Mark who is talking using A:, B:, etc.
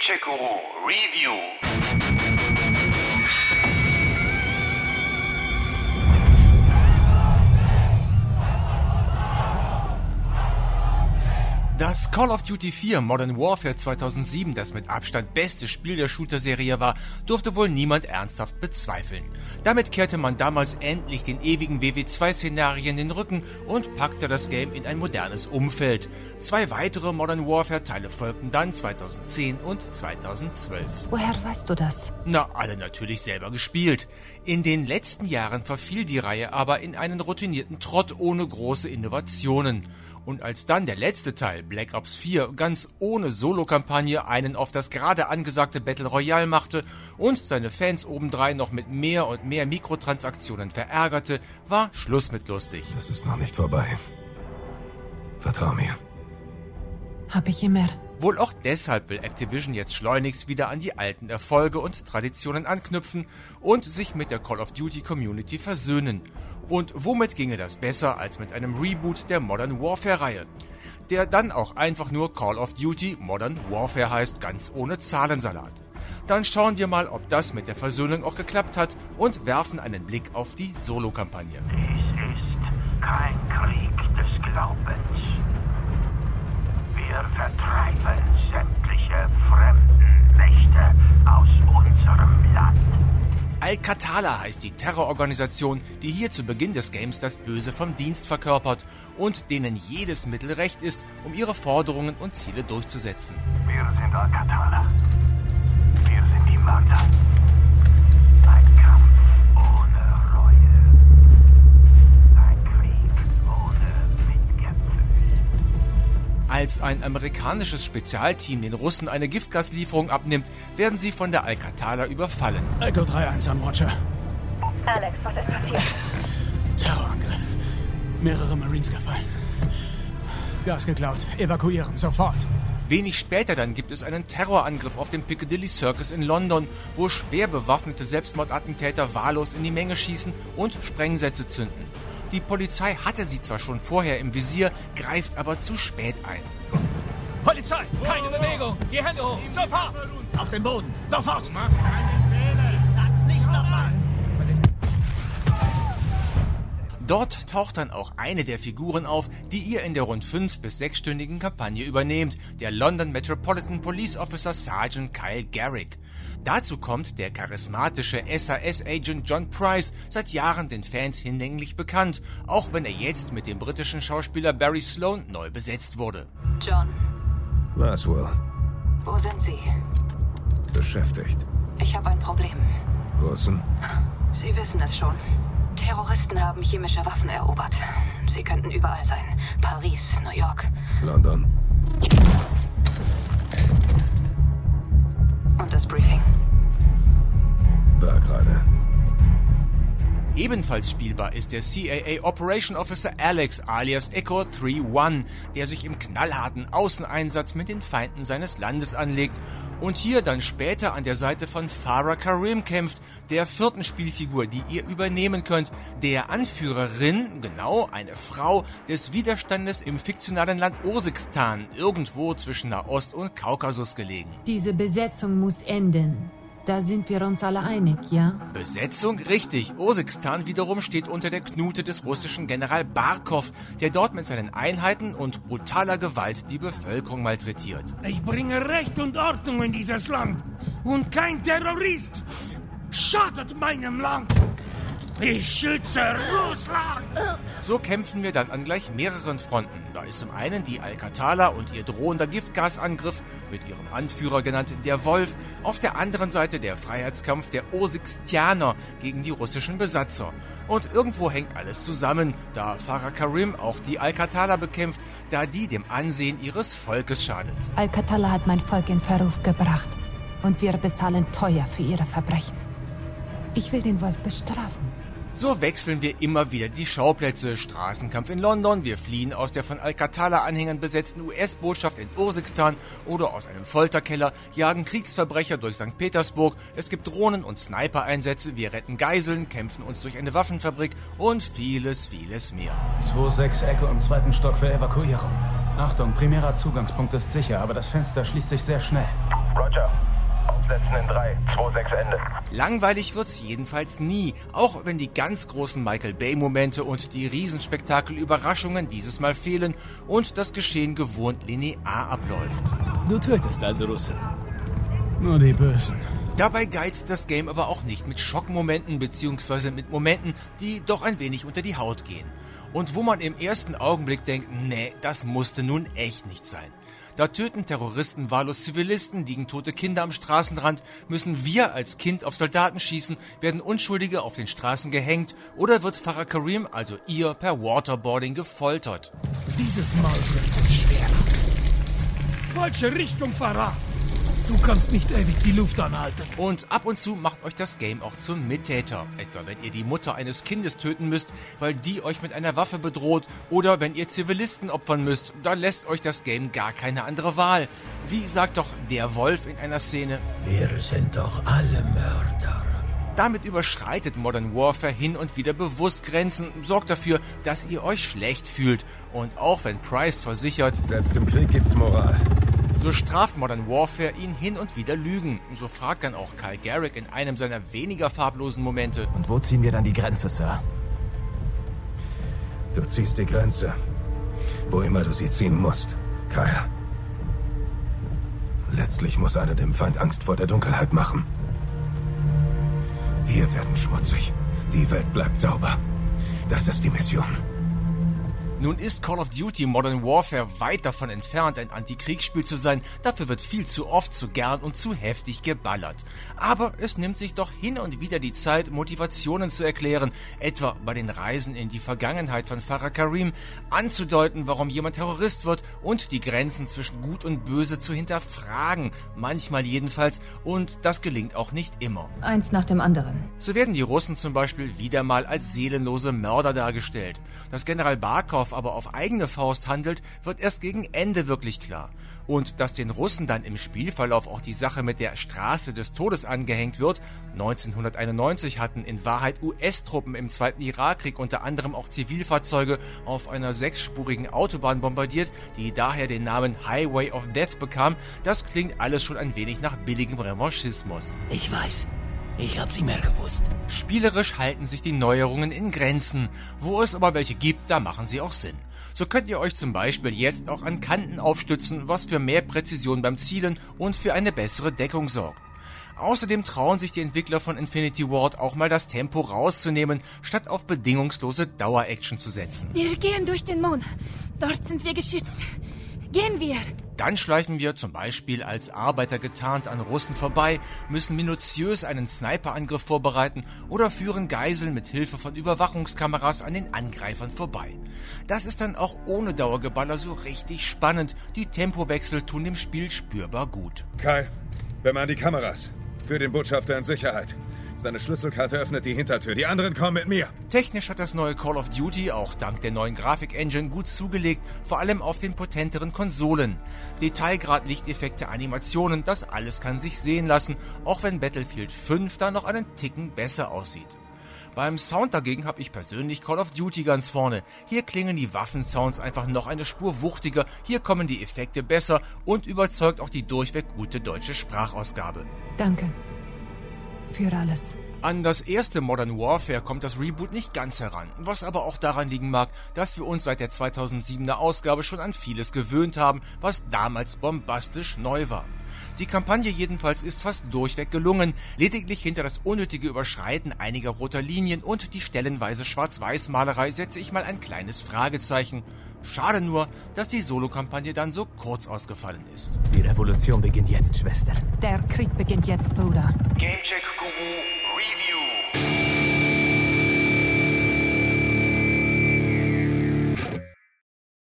A: Tchekuru Review.
B: Das Call of Duty 4 Modern Warfare 2007, das mit Abstand beste Spiel der Shooter-Serie war, durfte wohl niemand ernsthaft bezweifeln. Damit kehrte man damals endlich den ewigen WW2-Szenarien den Rücken und packte das Game in ein modernes Umfeld. Zwei weitere Modern Warfare-Teile folgten dann 2010 und 2012.
C: Woher weißt du das?
B: Na, alle natürlich selber gespielt. In den letzten Jahren verfiel die Reihe aber in einen routinierten Trott ohne große Innovationen. Und als dann der letzte Teil, Black Ops 4, ganz ohne Solo-Kampagne einen auf das gerade angesagte Battle Royale machte und seine Fans obendrein noch mit mehr und mehr Mikrotransaktionen verärgerte, war Schluss mit lustig.
D: Das ist noch nicht vorbei. Vertrau mir.
C: Hab ich immer.
B: Wohl auch deshalb will Activision jetzt schleunigst wieder an die alten Erfolge und Traditionen anknüpfen und sich mit der Call of Duty Community versöhnen. Und womit ginge das besser als mit einem Reboot der Modern Warfare Reihe? Der dann auch einfach nur Call of Duty Modern Warfare heißt, ganz ohne Zahlensalat. Dann schauen wir mal, ob das mit der Versöhnung auch geklappt hat und werfen einen Blick auf die Solo-Kampagne.
A: Dies ist kein Krieg des Glaubens. Wir vertreiben sämtliche fremden Mächte aus unserem Land.
B: Al-Qatala heißt die Terrororganisation, die hier zu Beginn des Games das Böse vom Dienst verkörpert und denen jedes Mittel recht ist, um ihre Forderungen und Ziele durchzusetzen.
A: Wir sind Al-Qatala.
B: Als ein amerikanisches Spezialteam den Russen eine Giftgaslieferung abnimmt, werden sie von der Al-Qatala überfallen.
E: Echo 3-1 an Watcher.
F: Alex, was ist passiert?
E: Terrorangriff. Mehrere Marines gefallen. Gas geklaut. Evakuieren, sofort.
B: Wenig später dann gibt es einen Terrorangriff auf dem Piccadilly Circus in London, wo schwer bewaffnete Selbstmordattentäter wahllos in die Menge schießen und Sprengsätze zünden. Die Polizei hatte sie zwar schon vorher im Visier, greift aber zu spät ein.
G: Polizei! Keine Bewegung! Die Hände hoch! Sofort!
E: Auf den Boden. Sofort.
B: Dort taucht dann auch eine der Figuren auf, die ihr in der rund fünf- bis sechsstündigen Kampagne übernehmt, der London Metropolitan Police Officer Sergeant Kyle Garrick. Dazu kommt der charismatische SAS-Agent John Price, seit Jahren den Fans hinlänglich bekannt, auch wenn er jetzt mit dem britischen Schauspieler Barry Sloan neu besetzt wurde.
C: John,
D: Was wohl?
C: wo sind Sie?
D: Beschäftigt.
C: Ich habe ein Problem.
D: Russen?
C: Sie wissen es schon. Terroristen haben chemische Waffen erobert. Sie könnten überall sein. Paris, New York.
D: London?
B: Ebenfalls spielbar ist der CAA Operation Officer Alex alias Echo 3-1, der sich im knallharten Außeneinsatz mit den Feinden seines Landes anlegt und hier dann später an der Seite von Farah Karim kämpft, der vierten Spielfigur, die ihr übernehmen könnt, der Anführerin, genau eine Frau, des Widerstandes im fiktionalen Land Ursikstan, irgendwo zwischen Nahost und Kaukasus gelegen.
H: Diese Besetzung muss enden. Da sind wir uns alle einig, ja?
B: Besetzung? Richtig. Ursikstan wiederum steht unter der Knute des russischen General Barkov, der dort mit seinen Einheiten und brutaler Gewalt die Bevölkerung malträtiert.
I: Ich bringe Recht und Ordnung in dieses Land. Und kein Terrorist schadet meinem Land. Ich schütze Russland.
B: So kämpfen wir dann an gleich mehreren Fronten. Da ist zum einen die Al-Qatala und ihr drohender Giftgasangriff, mit ihrem Anführer genannt der Wolf, auf der anderen Seite der Freiheitskampf der Osikstianer gegen die russischen Besatzer. Und irgendwo hängt alles zusammen, da Farah Karim auch die Al-Qatala bekämpft, da die dem Ansehen ihres Volkes schadet.
H: Al-Qatala hat mein Volk in Verruf gebracht. Und wir bezahlen teuer für ihre Verbrechen. Ich will den Wolf bestrafen.
B: So wechseln wir immer wieder die Schauplätze. Straßenkampf in London, wir fliehen aus der von Al-Qatala-Anhängern besetzten US-Botschaft in Ursikstan oder aus einem Folterkeller, jagen Kriegsverbrecher durch St. Petersburg, es gibt Drohnen- und Sniper-Einsätze, wir retten Geiseln, kämpfen uns durch eine Waffenfabrik und vieles, vieles mehr.
E: 2-6 Echo im zweiten Stock für Evakuierung. Achtung, primärer Zugangspunkt ist sicher, aber das Fenster schließt sich sehr schnell.
A: Roger. Aufsetzen in 3, 2, 6 Ende.
B: Langweilig wird's jedenfalls nie, auch wenn die ganz großen Michael Bay-Momente und die Riesenspektakel-Überraschungen dieses Mal fehlen und das Geschehen gewohnt linear abläuft.
G: Du tötest also Russen.
E: Nur die Bösen.
B: Dabei geizt das Game aber auch nicht mit Schockmomenten beziehungsweise mit Momenten, die doch ein wenig unter die Haut gehen. Und wo man im ersten Augenblick denkt, nee, das musste nun echt nicht sein. Da töten Terroristen wahllos Zivilisten, liegen tote Kinder am Straßenrand, müssen wir als Kind auf Soldaten schießen, werden Unschuldige auf den Straßen gehängt oder wird Farah Karim, also ihr, per Waterboarding gefoltert.
I: Dieses Mal wird es schwer. Falsche Richtung, Farah. Du kannst nicht ewig die Luft anhalten.
B: Und ab und zu macht euch das Game auch zum Mittäter. Etwa wenn ihr die Mutter eines Kindes töten müsst, weil die euch mit einer Waffe bedroht. Oder wenn ihr Zivilisten opfern müsst, dann lässt euch das Game gar keine andere Wahl. Wie sagt doch der Wolf in einer Szene?
J: Wir sind doch alle Mörder.
B: Damit überschreitet Modern Warfare hin und wieder bewusst Grenzen, sorgt dafür, dass ihr euch schlecht fühlt. Und auch wenn Price versichert,
D: Selbst im Krieg gibt's Moral.
B: So straft Modern Warfare ihn hin und wieder Lügen. So fragt dann auch Kyle Garrick in einem seiner weniger farblosen Momente.
D: Und wo ziehen wir dann die Grenze, Sir? Du ziehst die Grenze. Wo immer du sie ziehen musst. Kyle. Letztlich muss einer dem Feind Angst vor der Dunkelheit machen. Wir werden schmutzig. Die Welt bleibt sauber. Das ist die Mission.
B: Nun ist Call of Duty Modern Warfare weit davon entfernt, ein Antikriegsspiel zu sein. Dafür wird viel zu oft, zu gern und zu heftig geballert. Aber es nimmt sich doch hin und wieder die Zeit, Motivationen zu erklären, etwa bei den Reisen in die Vergangenheit von Farah Karim, anzudeuten, warum jemand Terrorist wird und die Grenzen zwischen Gut und Böse zu hinterfragen, manchmal jedenfalls, und das gelingt auch nicht immer.
H: Eins nach dem anderen.
B: So werden die Russen zum Beispiel wieder mal als seelenlose Mörder dargestellt. Dass General Barkov aber auf eigene Faust handelt, wird erst gegen Ende wirklich klar. Und dass den Russen dann im Spielverlauf auch die Sache mit der Straße des Todes angehängt wird, 1991 hatten in Wahrheit US-Truppen im Zweiten Irakkrieg unter anderem auch Zivilfahrzeuge auf einer sechsspurigen Autobahn bombardiert, die daher den Namen Highway of Death bekam, das klingt alles schon ein wenig nach billigem Revanchismus.
J: Ich weiß. Ich hab's immer gewusst.
B: Spielerisch halten sich die Neuerungen in Grenzen. Wo es aber welche gibt, da machen sie auch Sinn. So könnt ihr euch zum Beispiel jetzt auch an Kanten aufstützen, was für mehr Präzision beim Zielen und für eine bessere Deckung sorgt. Außerdem trauen sich die Entwickler von Infinity Ward auch mal das Tempo rauszunehmen, statt auf bedingungslose Dauer-Action zu setzen.
F: Wir gehen durch den Mond. Dort sind wir geschützt. Gehen wir.
B: Dann schleichen wir zum Beispiel als Arbeiter getarnt an Russen vorbei, müssen minutiös einen Sniperangriff vorbereiten oder führen Geiseln mit Hilfe von Überwachungskameras an den Angreifern vorbei. Das ist dann auch ohne Dauergeballer so richtig spannend. Die Tempowechsel tun dem Spiel spürbar gut.
K: Kai, bemann die Kameras. Für den Botschafter in Sicherheit. Seine Schlüsselkarte öffnet die Hintertür. Die anderen kommen mit mir.
B: Technisch hat das neue Call of Duty auch dank der neuen Grafik-Engine gut zugelegt, vor allem auf den potenteren Konsolen. Detailgrad, Lichteffekte, Animationen, das alles kann sich sehen lassen, auch wenn Battlefield 5 da noch einen Ticken besser aussieht. Beim Sound dagegen habe ich persönlich Call of Duty ganz vorne. Hier klingen die Waffensounds einfach noch eine Spur wuchtiger, hier kommen die Effekte besser und überzeugt auch die durchweg gute deutsche Sprachausgabe.
H: Danke. Für alles.
B: An das erste Modern Warfare kommt das Reboot nicht ganz heran, was aber auch daran liegen mag, dass wir uns seit der 2007er Ausgabe schon an vieles gewöhnt haben, was damals bombastisch neu war. Die Kampagne jedenfalls ist fast durchweg gelungen, lediglich hinter das unnötige Überschreiten einiger roter Linien und die stellenweise Schwarz-Weiß-Malerei setze ich mal ein kleines Fragezeichen. Schade nur, dass die Solo-Kampagne dann so kurz ausgefallen ist.
D: Die Revolution beginnt jetzt, Schwester.
H: Der Krieg beginnt jetzt, Bruder.
A: Gamecheck Guru